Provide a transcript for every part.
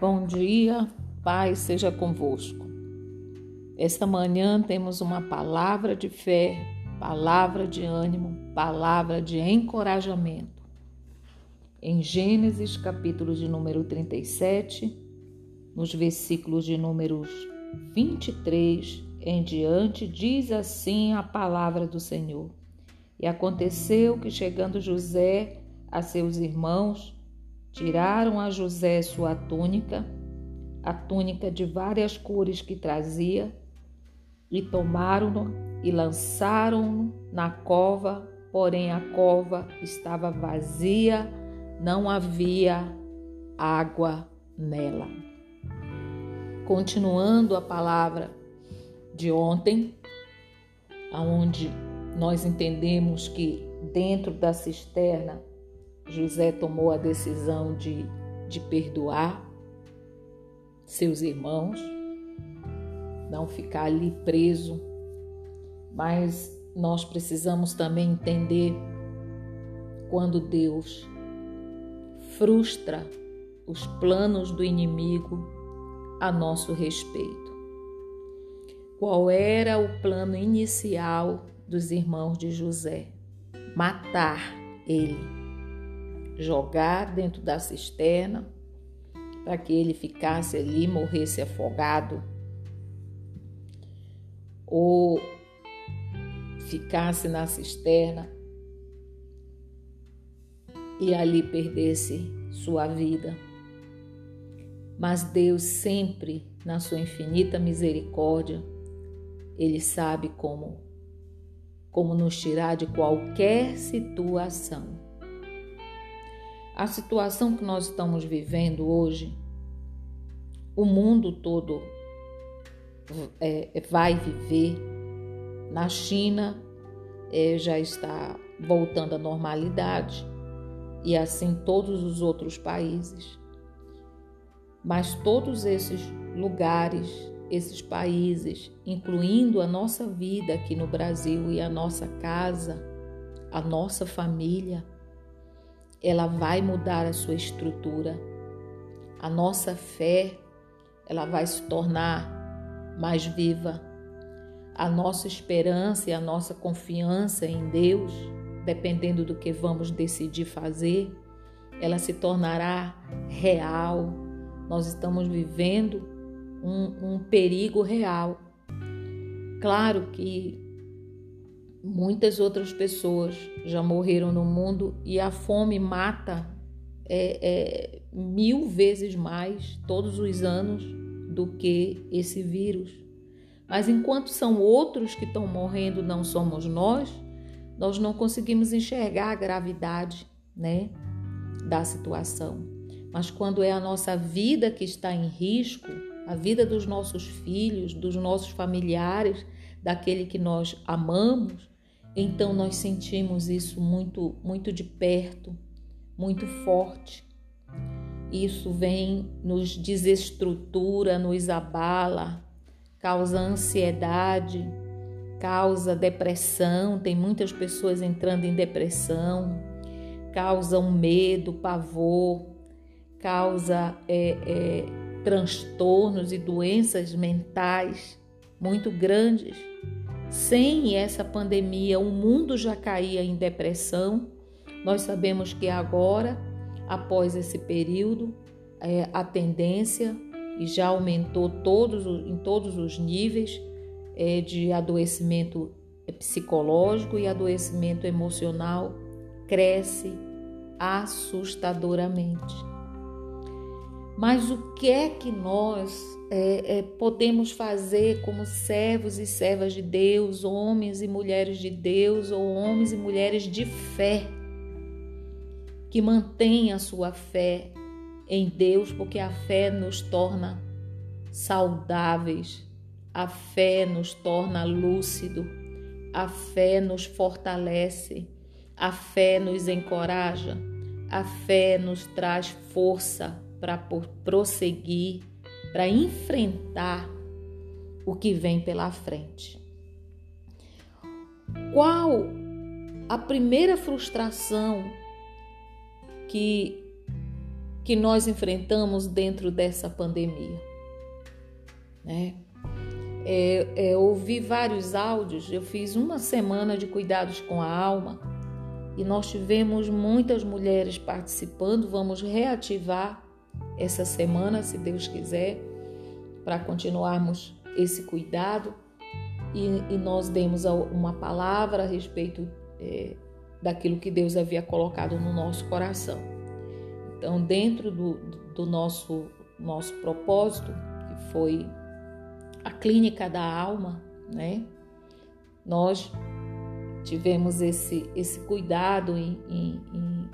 Bom dia, paz seja convosco. Esta manhã temos uma palavra de fé, palavra de ânimo, palavra de encorajamento. Em Gênesis, capítulo de número 37, nos versículos de números 23 em diante, diz assim a palavra do Senhor. E aconteceu que, chegando José a seus irmãos, Tiraram a José sua túnica, a túnica de várias cores que trazia, e tomaram-no e lançaram-no na cova, porém a cova estava vazia, não havia água nela. Continuando a palavra de ontem, aonde nós entendemos que dentro da cisterna José tomou a decisão de, de perdoar seus irmãos, não ficar ali preso, mas nós precisamos também entender quando Deus frustra os planos do inimigo a nosso respeito. Qual era o plano inicial dos irmãos de José? Matar ele jogar dentro da cisterna para que ele ficasse ali, morresse afogado, ou ficasse na cisterna e ali perdesse sua vida. Mas Deus sempre, na sua infinita misericórdia, ele sabe como como nos tirar de qualquer situação. A situação que nós estamos vivendo hoje, o mundo todo é, vai viver. Na China é, já está voltando à normalidade e assim todos os outros países. Mas todos esses lugares, esses países, incluindo a nossa vida aqui no Brasil e a nossa casa, a nossa família, ela vai mudar a sua estrutura. A nossa fé, ela vai se tornar mais viva. A nossa esperança e a nossa confiança em Deus, dependendo do que vamos decidir fazer, ela se tornará real. Nós estamos vivendo um, um perigo real. Claro que Muitas outras pessoas já morreram no mundo e a fome mata é, é, mil vezes mais todos os anos do que esse vírus. Mas enquanto são outros que estão morrendo, não somos nós, nós não conseguimos enxergar a gravidade né, da situação. Mas quando é a nossa vida que está em risco, a vida dos nossos filhos, dos nossos familiares, daquele que nós amamos, então nós sentimos isso muito, muito de perto, muito forte. Isso vem, nos desestrutura, nos abala, causa ansiedade, causa depressão. Tem muitas pessoas entrando em depressão, causa um medo, pavor, causa é, é, transtornos e doenças mentais muito grandes. Sem essa pandemia, o mundo já caía em depressão. Nós sabemos que agora, após esse período, é, a tendência e já aumentou todos, em todos os níveis é, de adoecimento psicológico e adoecimento emocional cresce assustadoramente. Mas o que é que nós é, é, podemos fazer como servos e servas de Deus, homens e mulheres de Deus, ou homens e mulheres de fé, que mantêm a sua fé em Deus, porque a fé nos torna saudáveis, a fé nos torna lúcido, a fé nos fortalece, a fé nos encoraja, a fé nos traz força para prosseguir para enfrentar o que vem pela frente. Qual a primeira frustração que que nós enfrentamos dentro dessa pandemia. Né? É, é, ouvi vários áudios, eu fiz uma semana de cuidados com a alma e nós tivemos muitas mulheres participando. Vamos reativar essa semana, se Deus quiser, para continuarmos esse cuidado e, e, nós demos uma palavra a respeito é, daquilo que Deus havia colocado no nosso coração. Então, dentro do, do nosso, nosso propósito, que foi a clínica da alma, né? Nós tivemos esse, esse cuidado em, em, em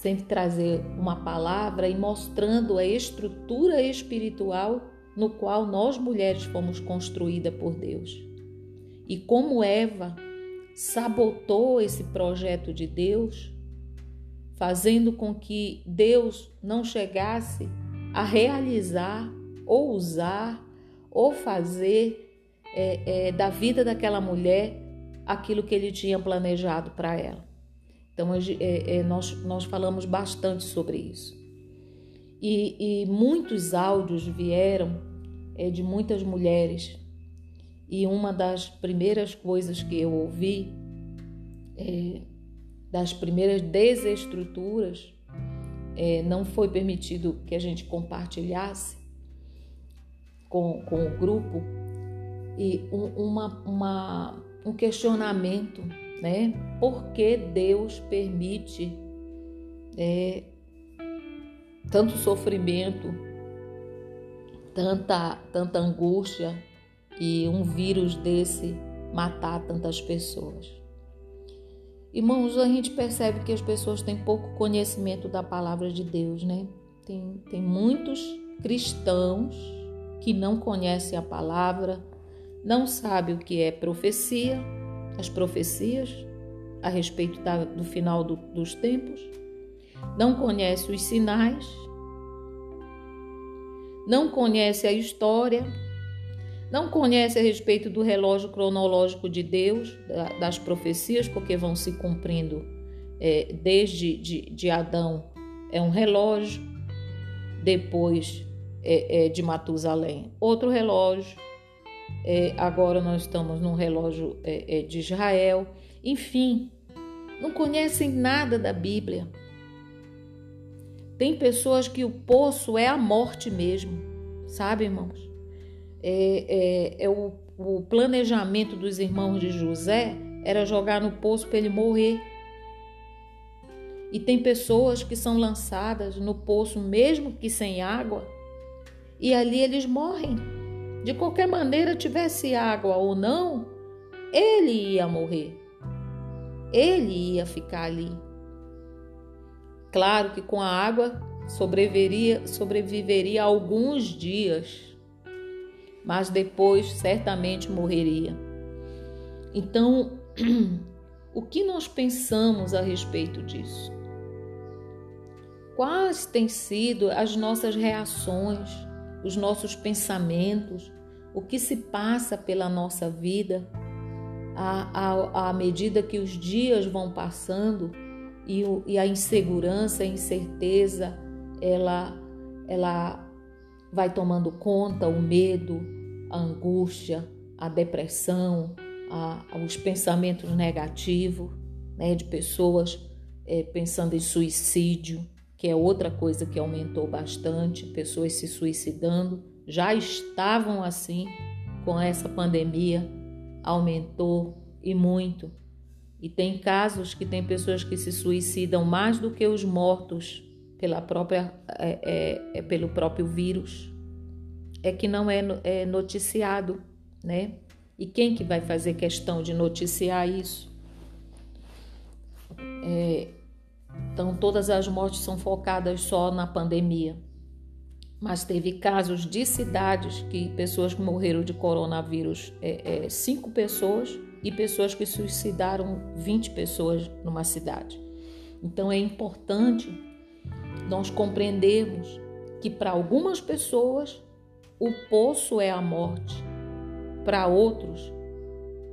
sempre trazer uma palavra e mostrando a estrutura espiritual no qual nós mulheres fomos construídas por Deus. E como Eva sabotou esse projeto de Deus, fazendo com que Deus não chegasse a realizar ou usar ou fazer é, é, da vida daquela mulher aquilo que ele tinha planejado para ela. Então, é, é, nós, nós falamos bastante sobre isso. E, e muitos áudios vieram é, de muitas mulheres. E uma das primeiras coisas que eu ouvi, é, das primeiras desestruturas, é, não foi permitido que a gente compartilhasse com, com o grupo, e um, uma, uma um questionamento, né? Por que Deus permite é, tanto sofrimento, tanta, tanta angústia e um vírus desse matar tantas pessoas? Irmãos, a gente percebe que as pessoas têm pouco conhecimento da palavra de Deus, né? Tem, tem muitos cristãos que não conhecem a palavra, não sabe o que é profecia, as profecias a respeito da, do final do, dos tempos, não conhece os sinais, não conhece a história, não conhece a respeito do relógio cronológico de Deus, das profecias, porque vão se cumprindo é, desde de, de, Adão é um relógio, depois é, é de Matusalém outro relógio, é, agora nós estamos num relógio é, é, de Israel. Enfim, não conhecem nada da Bíblia. Tem pessoas que o poço é a morte mesmo, sabe, irmãos? É, é, é o, o planejamento dos irmãos de José era jogar no poço para ele morrer. E tem pessoas que são lançadas no poço, mesmo que sem água, e ali eles morrem. De qualquer maneira, tivesse água ou não, ele ia morrer. Ele ia ficar ali. Claro que com a água sobreviveria, sobreviveria alguns dias, mas depois certamente morreria. Então, o que nós pensamos a respeito disso? Quais têm sido as nossas reações? Os nossos pensamentos, o que se passa pela nossa vida à, medida que os dias vão passando e, o, e a insegurança, a incerteza, ela, ela vai tomando conta, o medo, a angústia, a depressão, a, os pensamentos negativos né, de pessoas é, pensando em suicídio que é outra coisa que aumentou bastante, pessoas se suicidando, já estavam assim com essa pandemia, aumentou e muito. E tem casos que tem pessoas que se suicidam mais do que os mortos pela própria, é, é, é pelo próprio vírus. É que não é, é noticiado, né? E quem que vai fazer questão de noticiar isso? É, então, todas as mortes são focadas só na pandemia. Mas teve casos de cidades que pessoas que morreram de coronavírus, é, é, cinco pessoas, e pessoas que suicidaram 20 pessoas numa cidade. Então, é importante nós compreendermos que para algumas pessoas o poço é a morte, para outros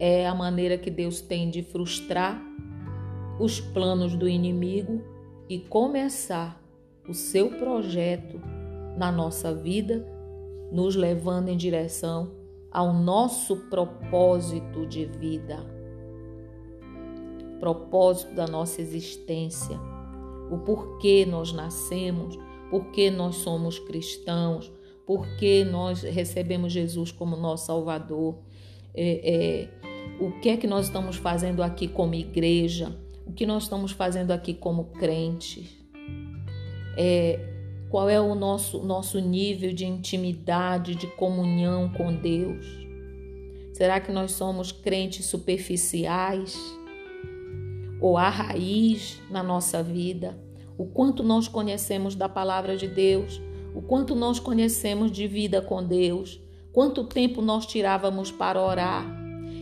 é a maneira que Deus tem de frustrar os planos do inimigo e começar o seu projeto na nossa vida, nos levando em direção ao nosso propósito de vida, propósito da nossa existência, o porquê nós nascemos, porquê nós somos cristãos, porquê nós recebemos Jesus como nosso Salvador, é, é, o que é que nós estamos fazendo aqui como igreja, o que nós estamos fazendo aqui como crentes, é, qual é o nosso, nosso nível de intimidade, de comunhão com Deus. Será que nós somos crentes superficiais? Ou há raiz na nossa vida? O quanto nós conhecemos da palavra de Deus? O quanto nós conhecemos de vida com Deus? Quanto tempo nós tirávamos para orar?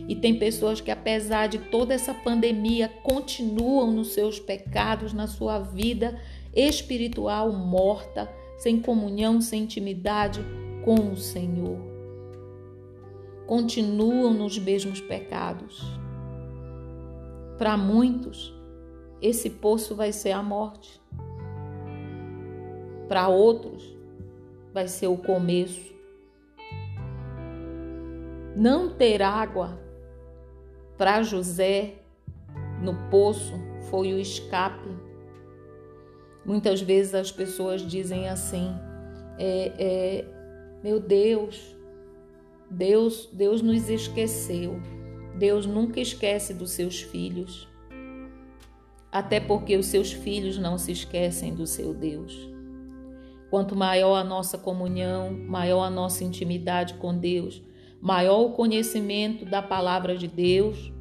E tem pessoas que, apesar de toda essa pandemia, continuam nos seus pecados, na sua vida espiritual morta, sem comunhão, sem intimidade com o Senhor. Continuam nos mesmos pecados. Para muitos, esse poço vai ser a morte. Para outros, vai ser o começo. Não ter água para José no poço foi o escape. Muitas vezes as pessoas dizem assim: é, é, meu Deus, Deus, Deus nos esqueceu. Deus nunca esquece dos seus filhos. Até porque os seus filhos não se esquecem do seu Deus. Quanto maior a nossa comunhão, maior a nossa intimidade com Deus, maior o conhecimento da palavra de Deus,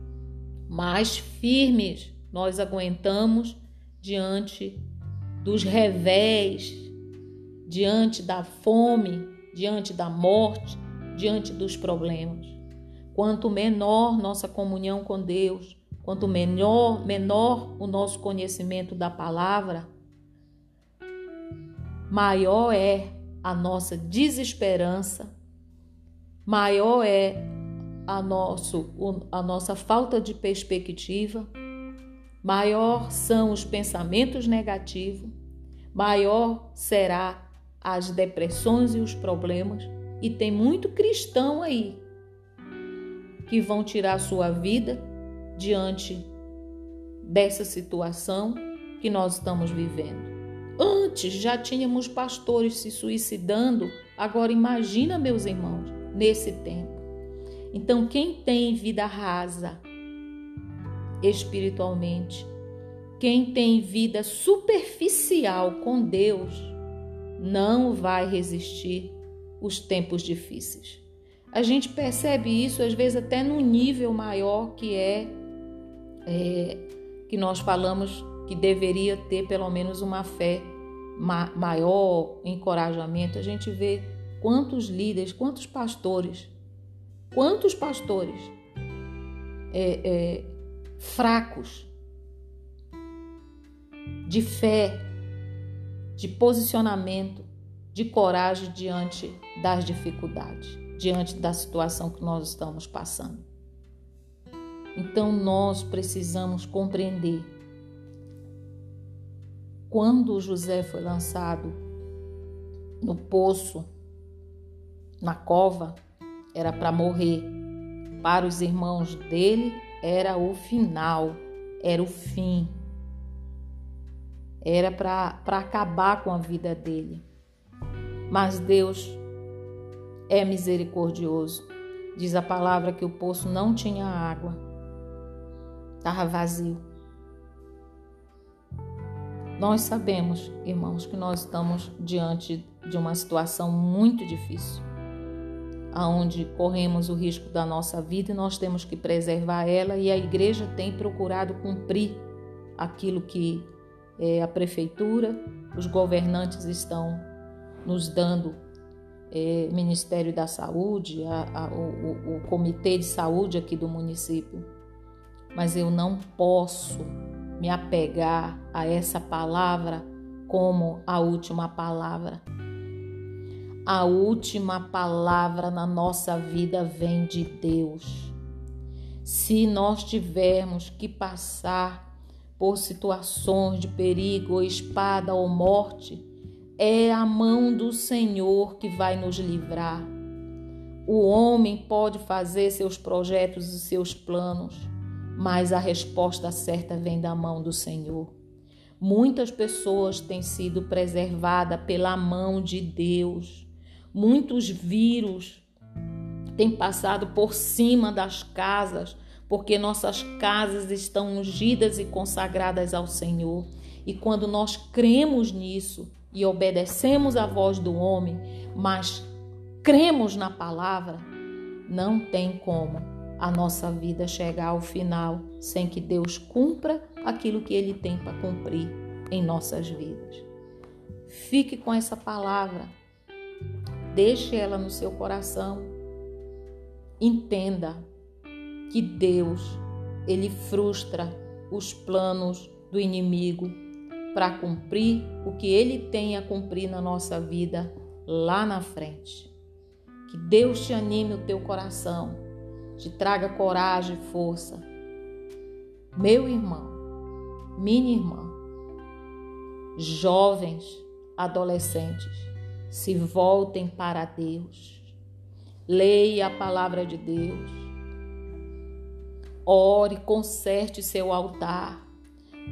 mais firmes nós aguentamos diante dos revés, diante da fome, diante da morte, diante dos problemas. Quanto menor nossa comunhão com Deus, quanto menor, menor o nosso conhecimento da palavra, maior é a nossa desesperança, maior é a, nosso, a nossa falta de perspectiva, maior são os pensamentos negativos, maior será as depressões e os problemas. E tem muito cristão aí que vão tirar sua vida diante dessa situação que nós estamos vivendo. Antes já tínhamos pastores se suicidando, agora imagina, meus irmãos, nesse tempo. Então, quem tem vida rasa espiritualmente, quem tem vida superficial com Deus, não vai resistir os tempos difíceis. A gente percebe isso às vezes até no nível maior que é, é que nós falamos que deveria ter pelo menos uma fé ma maior, encorajamento. A gente vê quantos líderes, quantos pastores Quantos pastores é, é, fracos de fé, de posicionamento, de coragem diante das dificuldades, diante da situação que nós estamos passando. Então nós precisamos compreender. Quando José foi lançado no poço, na cova, era para morrer. Para os irmãos dele, era o final, era o fim. Era para acabar com a vida dele. Mas Deus é misericordioso. Diz a palavra que o poço não tinha água, estava vazio. Nós sabemos, irmãos, que nós estamos diante de uma situação muito difícil aonde corremos o risco da nossa vida e nós temos que preservar ela e a igreja tem procurado cumprir aquilo que é, a prefeitura, os governantes estão nos dando, é, Ministério da Saúde, a, a, o, o Comitê de Saúde aqui do município. Mas eu não posso me apegar a essa palavra como a última palavra a última palavra na nossa vida vem de Deus. Se nós tivermos que passar por situações de perigo, ou espada ou morte, É a mão do Senhor que vai nos livrar. O homem pode fazer seus projetos e seus planos, mas a resposta certa vem da mão do Senhor. Muitas pessoas têm sido preservadas pela mão de Deus. Muitos vírus têm passado por cima das casas, porque nossas casas estão ungidas e consagradas ao Senhor. E quando nós cremos nisso e obedecemos à voz do homem, mas cremos na palavra, não tem como a nossa vida chegar ao final sem que Deus cumpra aquilo que Ele tem para cumprir em nossas vidas. Fique com essa palavra, deixe ela no seu coração, entenda que Deus, Ele frustra os planos do inimigo para cumprir o que Ele tem a cumprir na nossa vida lá na frente. Que Deus te anime o teu coração, te traga coragem e força. Meu irmão, minha irmã, jovens, adolescentes, se voltem para Deus. Leia a palavra de Deus. Ore, conserte seu altar.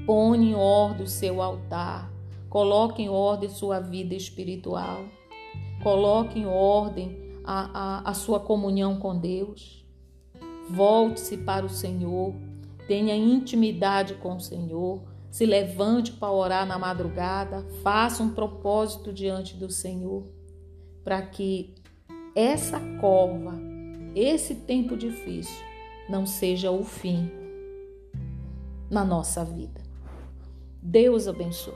Põe em ordem o seu altar. Coloque em ordem sua vida espiritual. Coloque em ordem a, a, a sua comunhão com Deus. Volte-se para o Senhor, tenha intimidade com o Senhor, se levante para orar na madrugada, faça um propósito diante do Senhor, para que essa cova, esse tempo difícil, não seja o fim na nossa vida. Deus abençoe.